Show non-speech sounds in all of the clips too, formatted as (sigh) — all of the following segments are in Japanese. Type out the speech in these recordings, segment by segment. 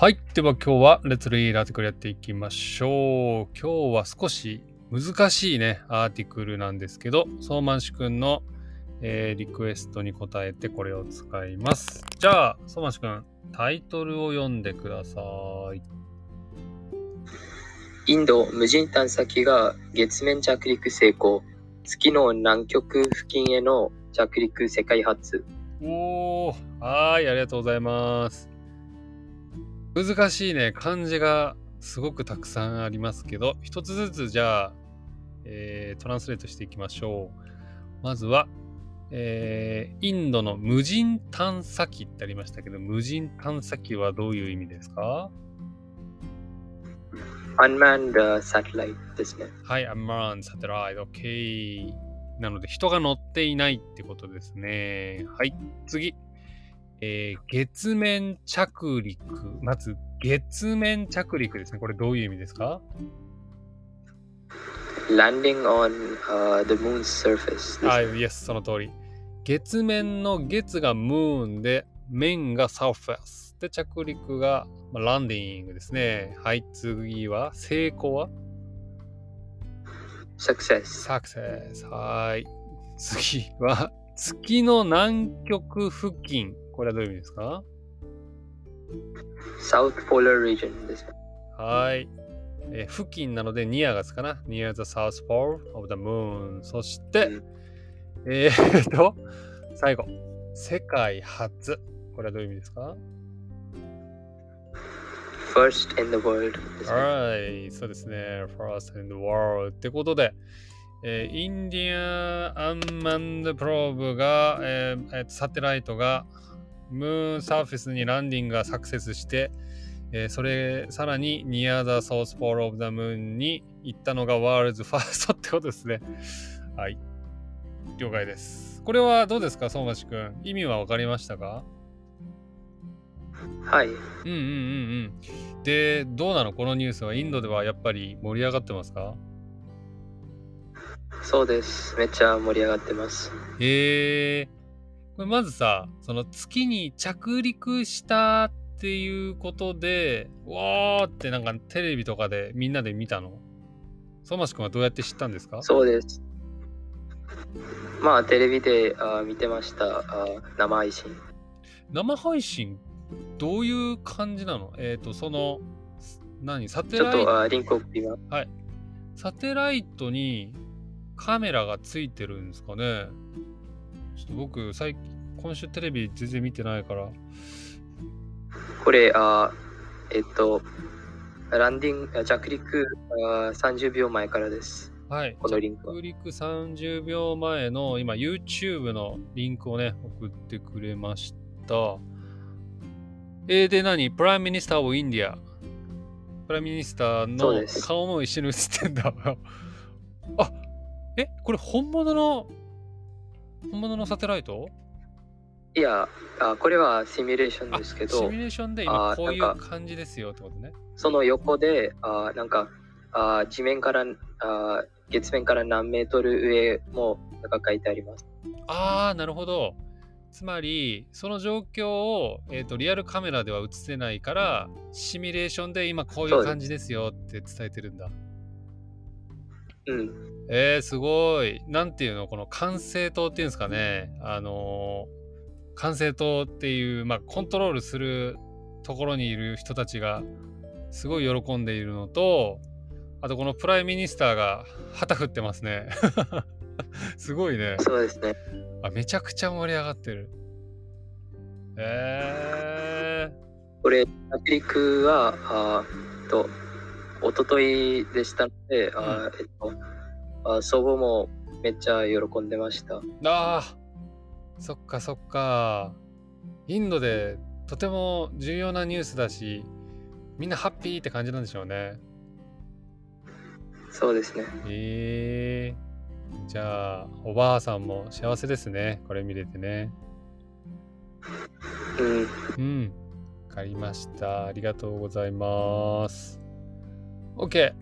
はい。では今日はレッツリードアーティクルやっていきましょう。今日は少し難しいね、アーティクルなんですけど、相馬市くんの、えーリクエストに答えてこれを使います。じゃあ、相馬市くん、タイトルを読んでください。インド無人探査機が月面着陸成功。月の南極付近への着陸世界初。おー、はーい、ありがとうございます。難しいね、漢字がすごくたくさんありますけど、一つずつじゃあ、えートランスレートしていきましょう。まずは、えーインドの無人探査機ってありましたけど、無人探査機はどういう意味ですか？Unmanned uh, satellite ですね。はい、unmanned satellite, OK。なので、人が乗っていないってことですね。はい、次。えー月面着陸。まず、月面着陸ですね。これどういう意味ですか？Landing on、uh, the moon's surface。はい、yes、その通り。月面の月がムーンで、面がサーフェス。で、着陸が、まあランディングですね。はい、次は、成功は？Success。サクセス。はい。次は、月の南極付近。これはどういう意味ですか？South Polar Region ですね。はい。えー付近なので、ニアがつかな？near the south pole of the moon。そして、うんえーっと、最後。世界初。これはどういう意味ですか？First in the world ですね。はい。そうですね。first in the world。ってことで、えーインディアンアンマンドプローブが、えーえーとサテライトがムーンサーフェスにランディングがサクセスして、えーそれさらにニアザソースポールオブザムーンに行ったのがワールズファーストってことですね。はい。了解です。これはどうですか、相馬市くん？意味はわかりましたか？はい。うんうんうんうん。で、どうなの？このニュースはインドではやっぱり盛り上がってますか？そうです。めっちゃ盛り上がってます。へえ。これまずさ、その月に着陸したっていうことで、わーってなんかテレビとかでみんなで見たの？相馬市くんはどうやって知ったんですか？そうです。まあ、テレビであ見てました。あ生配信。生配信？どういう感じなの？えっ、と、その、何？サテちょっライトとあリンク送ります。サテライトにカメラがついてるんですかね？ちょっと僕、最近、今週テレビ全然見てないから。これ、あえっと、ランディング、あ着陸あ30秒前からです。はい。このリンクは着陸30秒前の今 YouTube のリンクをね、送ってくれました。えー、で何？ Prime Minister of India。 Prime Minister の顔も一緒に映ってんだ。(laughs) あえこれ本物の本物のサテライト？いやあ、これはシミュレーションあですけどシミュ、レーションで今あこういう感じですよってことね。その横で、あなんかあ地面からあ、月面から何メートル上もなんか書いてあります。ああ、なるほど。つまり、その状況を、えー、とリアルカメラでは映せないから、シミュレーションで今こういう感じですよって伝えてるんだ。うん。えー、すごい。なんていうの？この管制塔っていうんですかね。あのー管制塔っていう、まあ、コントロールするところにいる人たちがすごい喜んでいるのと、あとこの Prime Minister が旗振ってますね。(laughs) すごいね。そうですね。あ、めちゃくちゃ盛り上がってる。えこれ、着陸は、あと、一昨日でしたので、あえっと、あ祖母もめっちゃ喜んでました。ー、あーそっかそっか。インドでとても重要なニュースだし、みんなハッピーって感じなんでしょうね。そうですね。えー、じゃあ、おばあさんも幸せですね。これ見れてね。うん。うん。わかりました。ありがとうございます。OK。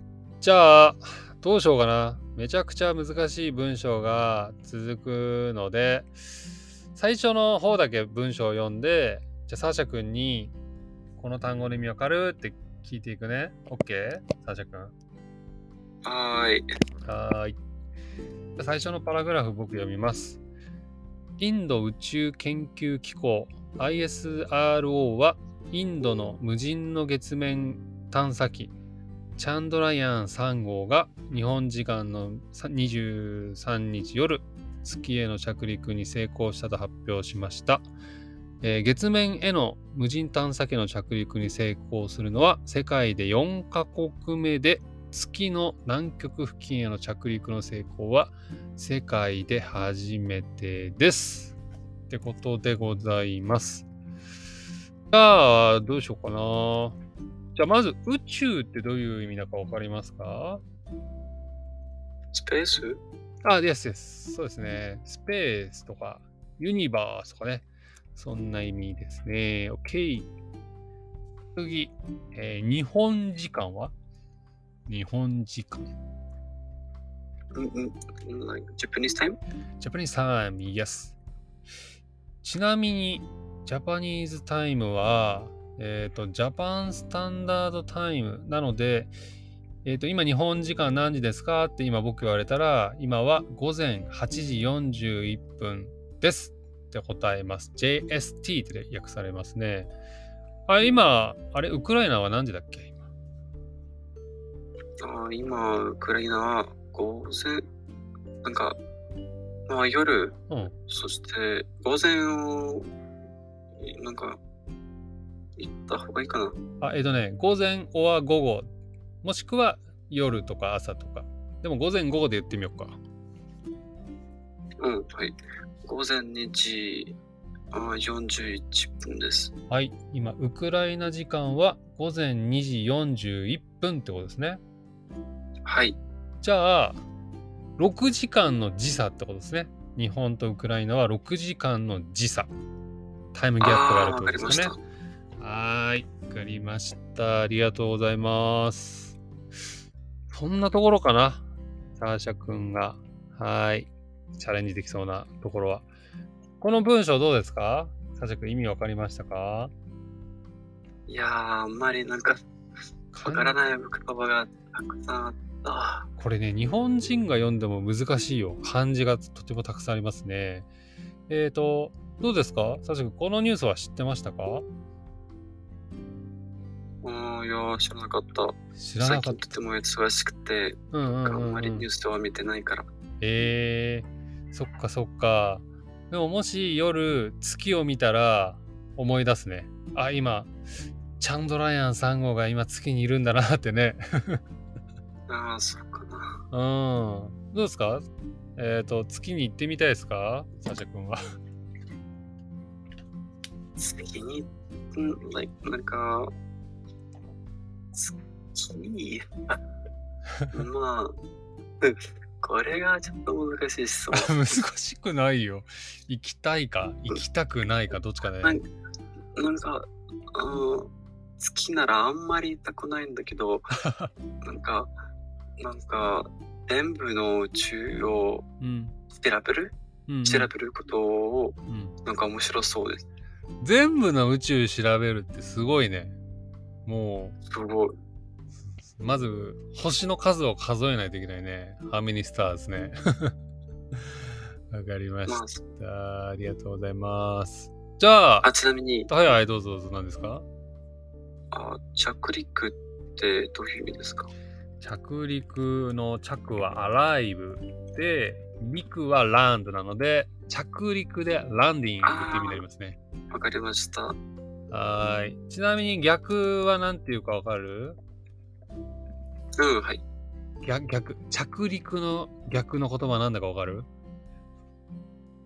じゃあ、どうしようかな。めちゃくちゃ難しい文章が続くので、最初の方だけ文章を読んで、じゃあサーシャ君に、この単語の意味わかるって聞いていくね。OK? サーシャ君。はーい。はーい。最初のパラグラフ僕読みます。インド宇宙研究機構 ISRO はインドの無人の月面探査機チャンドラヤン3号が日本時間の23日夜月への着陸に成功したと発表しました、えー月面への無人探査機の着陸に成功するのは世界で4カ国目で月の南極付近への着陸の成功は世界で初めてです。ってことでございます。じゃあ、どうしようかな。じゃあ、まず宇宙ってどういう意味だかわかりますか？スペース？あ、ですです。そうですね。スペースとか、ユニバースとかね。そんな意味ですね。OK。次、えー日本時間は？日本時間。うんうん。like Japanese time? Japanese time, yes. ちなみに、ジャパニーズタイムは、えっ、と、ジャパンスタンダードタイムなので、えっ、と、今日本時間何時ですか？って今僕言われたら、今は午前8時41分ですって答えます。JST って訳されますね。あ、今、あれ、ウクライナは何時だっけ？今あー今、ウクライナは午前、なんか、まあ夜、うん。そして午前を、なんか、行った方がいいかな。あ、えっ、とね、午前おは午後、もしくは夜とか朝とか。でも午前午後で言ってみようか。うん、はい。午前2時あー41分です。はい。今、ウクライナ時間は午前2時41分ってことですね。はい。じゃあ、6時間の時差ってことですね。日本とウクライナは6時間の時差。タイムギャップがあるってことですかね。はーい。わかりました。ありがとうございます。そんなところかな？サーシャ君が。はーい。チャレンジできそうなところは。この文章どうですか？サーシャ君意味わかりましたか？いやー、あんまりなんか、わからない言葉がたくさんあった。これね、日本人が読んでも難しいよ。漢字がとてもたくさんありますね。えーと、どうですか？サーシャ君、このニュースは知ってましたか？うん、いやー、知らなかった。知らなかった最近。とても忙しくて、うんうんあうんんうんまりニュースでは見てないから。えー、そっかそっか。でももし夜月を見たら思い出すね。あ、今、チャンドラヤン3号が今月にいるんだなってね。(laughs) ああ、そうかな。うん。どうですか？えっ、と、月に行ってみたいですか？サシャ君は。次に、うん、like なんか、月に、(laughs) まあ、これがちょっと難しい質問。(laughs) 難しくないよ。行きたいか、行きたくないか、どっちかね。なんなんか、あー好きならあんまり言いたくないんだけど、(laughs) なんか、なんか、全部の宇宙をうん。調べる、うんうん調べることを、うんなんか面白そうです。全部の宇宙調べるってすごいね。もう、すごい。まず、星の数を数えないといけないね。How many stars ね。(laughs) わかりましまあ、た。ありがとうございます。じゃあ、あちなみに、はいはい、どうぞどうぞ。何ですか？あ着陸ってどういう意味ですか？着陸の着は arrive で、陸は land なので、着陸でランディングって意味になりますね。わかりました。はーい。ちなみに逆は何ていうかわかる？うん、はい。逆、逆。着陸の逆の言葉なんだかわかる？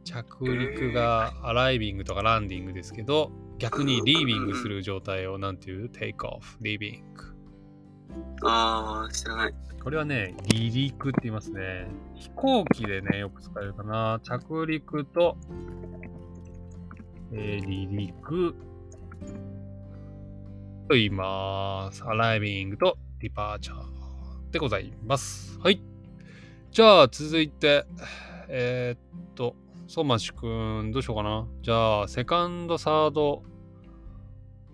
着陸がアライビングとかランディングですけど、逆にリービングする状態をなんていう？テイクオフ、リービング。ああ、知らない。これはね、離陸って言いますね。飛行機でね、よく使えるかな。着陸と、えー離陸と言います。アライビングとディパーチャーでございます。はい。じゃあ、続いて、えーっと、相馬市くん、どうしようかな。じゃあ、セカンド、サード、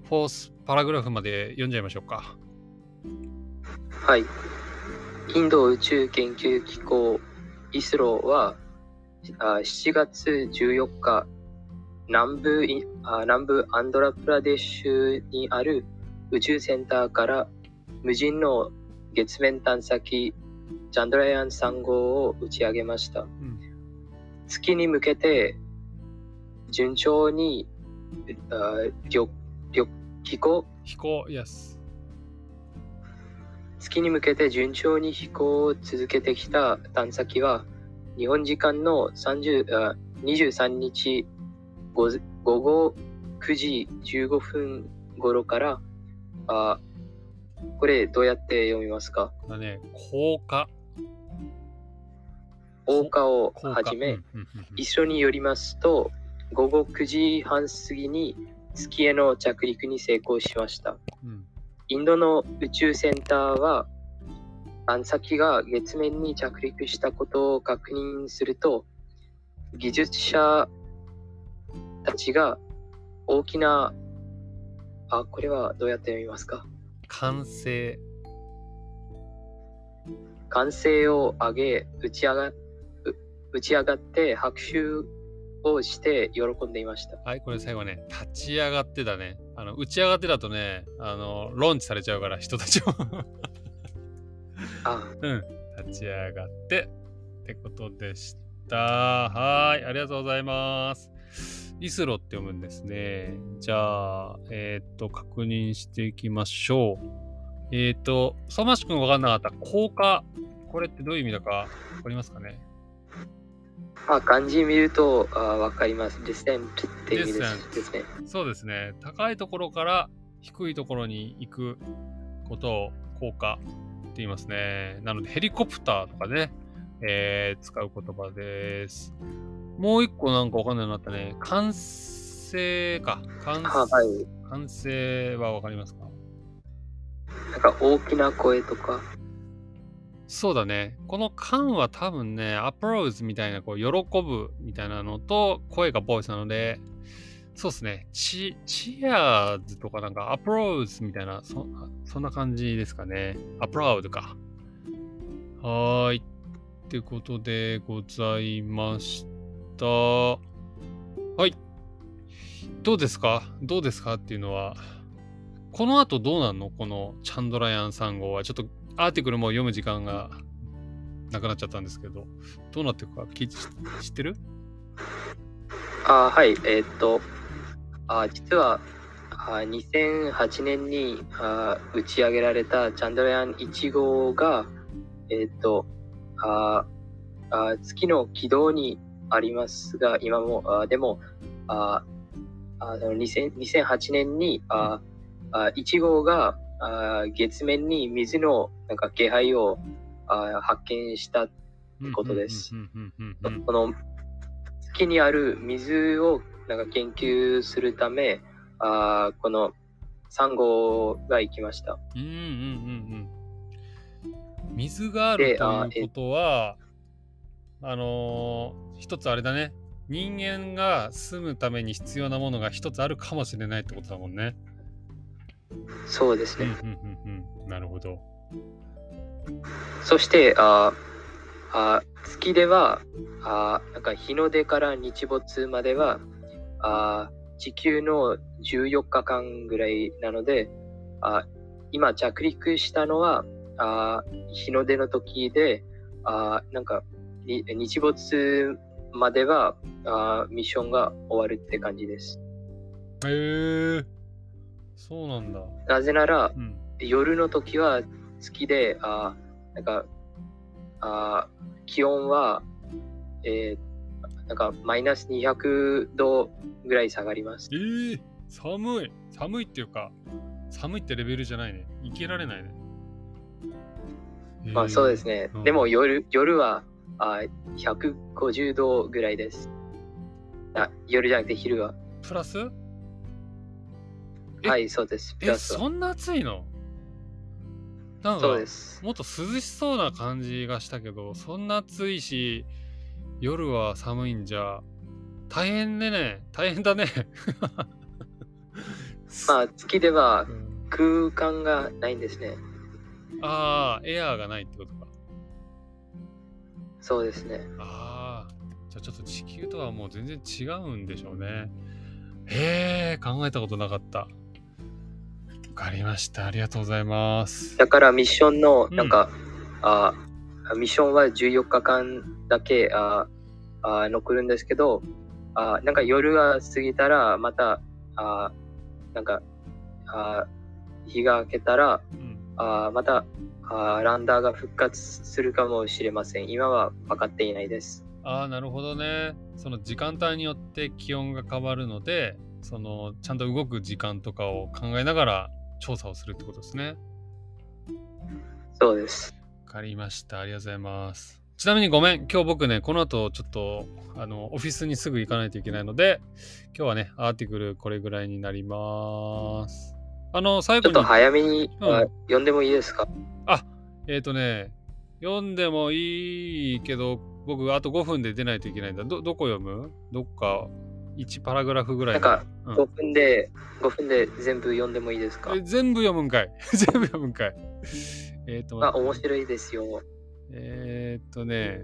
フォースパラグラフまで読んじゃいましょうか。はい。インド宇宙研究機構イスロは7月14日南部南部アンドラプラデシュにある宇宙センターから無人の月面探査機チャンドラヤン3号を打ち上げました。うん。月に向けて順調にあ旅旅飛行飛行、イエス。月に向けて順調に飛行を続けてきた探査機は日本時間の30あ23日午午後9時15分頃からあこれどうやって読みますか？だね、降下。大化をはじめ、一緒によりますと午後9時半過ぎに月への着陸に成功しました。うんインドの宇宙センターは探査機が月面に着陸したことを確認すると技術者たちが大きなあこれはどうやって読みますか？完成。歓声を上げ打ち上がう打ち上がって拍手をして喜んでいました。はい、これ最後ね、立ち上がってだね。あの、打ち上がってだとね、あの、ローンチされちゃうから、人たちも。あ (laughs) うん。立ち上がって、ってことでした。はーい、ありがとうございます。イスロって読むんですね。じゃあ、えっ、と、確認していきましょう。えっ、と、相馬市くん分かんなかった。効果。これってどういう意味だか分かりますかね？あ漢字見るとあわかります。ディセントって意味で Descent すですね。そうですね。高いところから低いところに行くことを効果って言いますね。なのでヘリコプターとかね、えー使う言葉です。もう一個なんかわかんないようになったね。完成か。完あはい。完成はわかりますか？なんか大きな声とか。そうだね。この感は多分ね、アプローズみたいな、こう、喜ぶみたいなのと、声がボイスなので、そうですね。チ、チアーズとかなんか、アプローズみたいな、そそんな感じですかね。アプラウドか。はーい。ってことでございました。はい。どうですか？どうですか？っていうのは、この後どうなんの？このチャンドラヤン3号は。ちょっとアーティクルも読む時間がなくなっちゃったんですけど、どうなっていくか？聞知ってる？あはい。えーっと、あ実はあ2008年にあ打ち上げられたチャンドラヤン1号が、えーっとああ月の軌道にありますが、今も、あでも、ああの2000 2008年にああ1号があ月面に水のなんか気配をあ発見したことです。うんうんうんうんうんこの月にある水をなんか研究するため、あーこのサンゴが行きました。うんうんうんうん。水があるということは、あのー一つあれだね。人間が住むために必要なものが一つあるかもしれないってことだもんね。そうですね。うんうんうんうん。なるほど。そして、あーあー月ではあーなんか日の出から日没まではあー地球の14日間ぐらいなので、あー今着陸したのはあー日の出の時で、あーなんかに日没まではあーミッションが終わるって感じです。へえー。そうなんだ。なぜならうん。夜の時は月で、あーなんか、あー気温は、えーなんかマイナス200度ぐらい下がりますえ。ー、寒い。寒いっていうか、寒いってレベルじゃないね。いけられないね。まあそうですね。うんでも夜夜はあー150度ぐらいです。あ夜じゃなくて昼は。プラス？え？はい、そうです。プえ、ラスはそんな暑いの？なんかそうで、す。もっと涼しそうな感じがしたけど、そんな暑いし、夜は寒いんじゃ、大変でね、大変だね。(laughs) (laughs) まあ、月ではうん空間がないんですね。ああ、エアーがないってこと？か。そうですね。ああ、じゃあちょっと地球とはもう全然違うんでしょうね。へえ、考えたことなかった。わかりました。ありがとうございます。だからミッションの、うんなんか、あミッションは14日間だけああ残るんですけど、あなんか夜が過ぎたら、また、あなんか、あ日が明けたら、うん、あまたあランダーが復活するかもしれません。今は分かっていないです。ああ、なるほどね。その時間帯によって気温が変わるので、そのちゃんと動く時間とかを考えながら調査をするってことですね。そうです。わかりました。ありがとうございます。ちなみにごめん。今日僕ね、この後ちょっと、あの、オフィスにすぐ行かないといけないので、今日はね、アーティクルこれぐらいになります。あの、最後にちょっと、早めに、うんあ読んでもいいですか？えっ、とね、読んでもいいけど、僕、あと5分で出ないといけないんだ。ど、どこ読む？どっか、1パラグラフぐらいなんか、うん5分で、5分で全部読んでもいいですか？え全部読むんかい。全部読むんかい。(laughs) えっ、と、あ、面白いですよ。えー、っとね、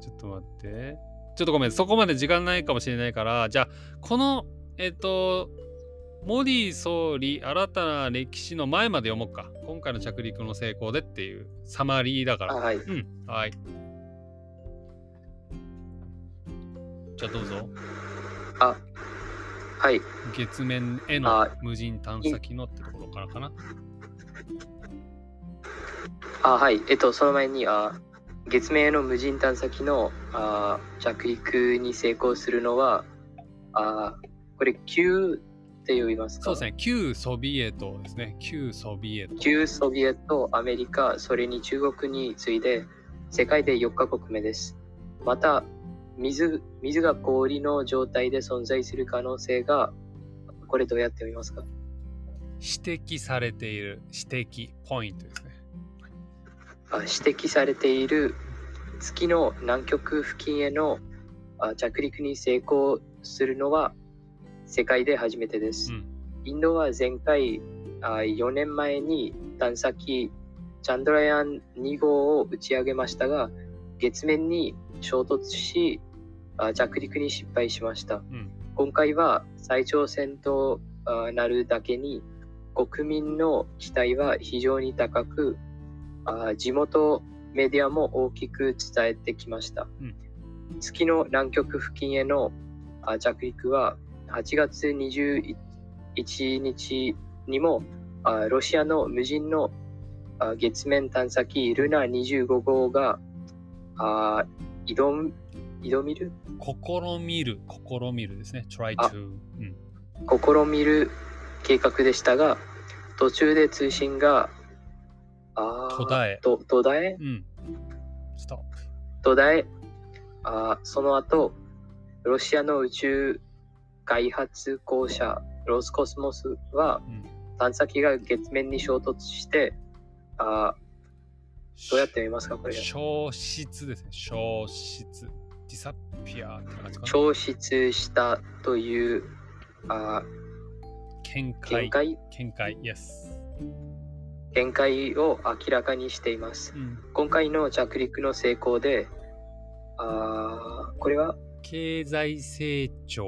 ちょっと待って。ちょっとごめん、そこまで時間ないかもしれないから、じゃあ、この、えーっと、モディ総理、新たな歴史の前まで読もうか。今回の着陸の成功でっていうサマリーだから。あはい。うん、はい。じゃあどうぞ。あ、はい。月面へのあ無人探査機のってところからかな。あ、はい。えっと、その前に、あ月面への無人探査機のあ着陸に成功するのは、あこれ、旧って言いますか？そうですね、旧ソビエトですね。旧ソビエト。旧ソビエト、アメリカ、それに中国に次いで世界で4カ国目です。また、水水が氷の状態で存在する可能性が、これどうやって見ますか？指摘されている指摘ポイントですね。あ指摘されている月の南極付近へのあ着陸に成功するのは世界で初めてです。うんインドは前回あ4年前に探査機チャンドラヤン2号を打ち上げましたが月面に衝突しあ着陸に失敗しました。うん今回は再挑戦とあなるだけに国民の期待は非常に高くあ地元メディアも大きく伝えてきました、うん月の南極付近へのあ着陸は8月21日にもあロシアの無人のあ月面探査機ルナ25号があ挑む挑みる？試みる、試みるですね。try あ to。うん、試みる計画でしたが途中で通信があー途絶えと途絶え？うん。途絶えあーその後ロシアの宇宙開発公社ロスコスモスはうん、探査機が月面に衝突してあーどうやって見ますかこれ消失ですね。消失。disappear って感じかな。消失したというあ見ー解。見解？見解。Yes。見解を明らかにしていますうん。今回の着陸の成功で、あーこれは？経済成長、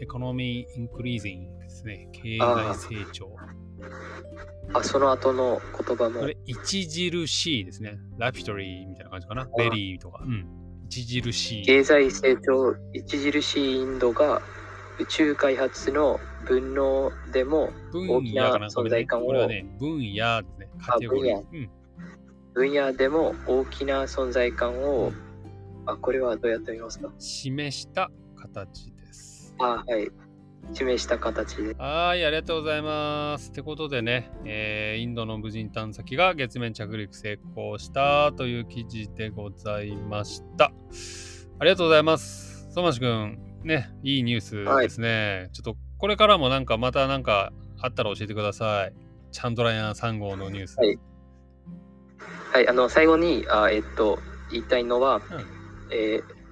economy increasing ですね。経済成長。あその後の言葉もこれ、著しいですね。 rapidly みたいな感じかな。 very とか。うん。著しい。経済成長著しいインドが宇宙開発の分野でも分大きな存在感をこれはね、分野ですね。カテゴリー。あうん。分野でも大きな存在感を、あこれはどうやって見ますか？示した形です。あはい示した形ではい、ありがとうございます。ってことでね、えーインドの無人探査機が月面着陸成功したという記事でございました。ありがとうございます。相馬市くん、ね、いいニュースですね。ちょっとこれからもなんかまたなんかあったら教えてください。チャンドラヤン3号のニュース。はいはいあの最後にあえっと言いたいのは、うんえー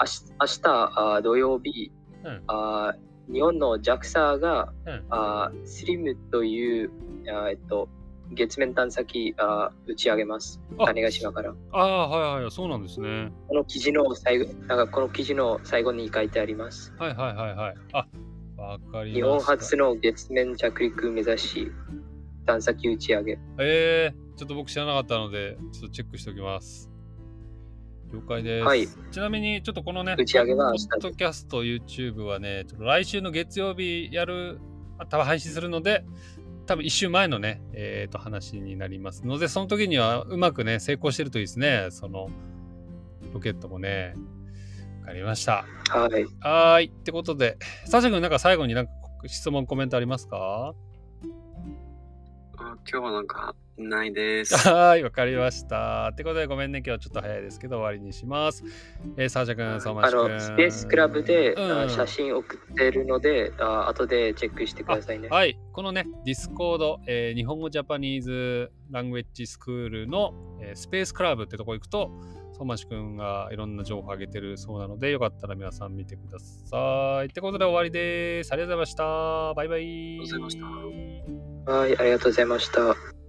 明日明日あ土曜日、うんあ日本の JAXA が、うんあスリムというあえっと月面探査機あ打ち上げます。あ種子島から。ああ、はいはい、そうなんですね。この記事の最後、なんかこの記事の最後に書いてあります。はいはいはいはい。あ、わかり。日本初の月面着陸目指し、探査機打ち上げ。えー、ちょっと僕知らなかったので、ちょっとチェックしておきます。了解です。はいちなみに、ちょっとこのね、打ち上げはポッドキャスト、YouTube はね、ちょっと来週の月曜日やる、あ多分配信するので、多分一週前のね、えー、と話になりますので、その時にはうまくね、成功してるといいですね。そのロケットもね。わかりました。はい。はーい。ってことで、サシャ君、なんか最後になんか質問、コメントありますか？あ今日はなんかないです。はーい、わかりました。ってことで、ごめんね、今日はちょっと早いですけど、終わりにします。えー、サシャ君、相馬君。の、スペースクラブで、うんあ写真送ってるので、あ後でチェックしてくださいね。はい、このね、ディスコード、えー日本語 Japanese Language School の、えースペースクラブってとこ行くと、相馬市君がいろんな情報を上げてるそうなので、よかったら皆さん見てください。ってことで終わりです。ありがとうございました。バイバイ。ありがとうございましたはい、ありがとうございました。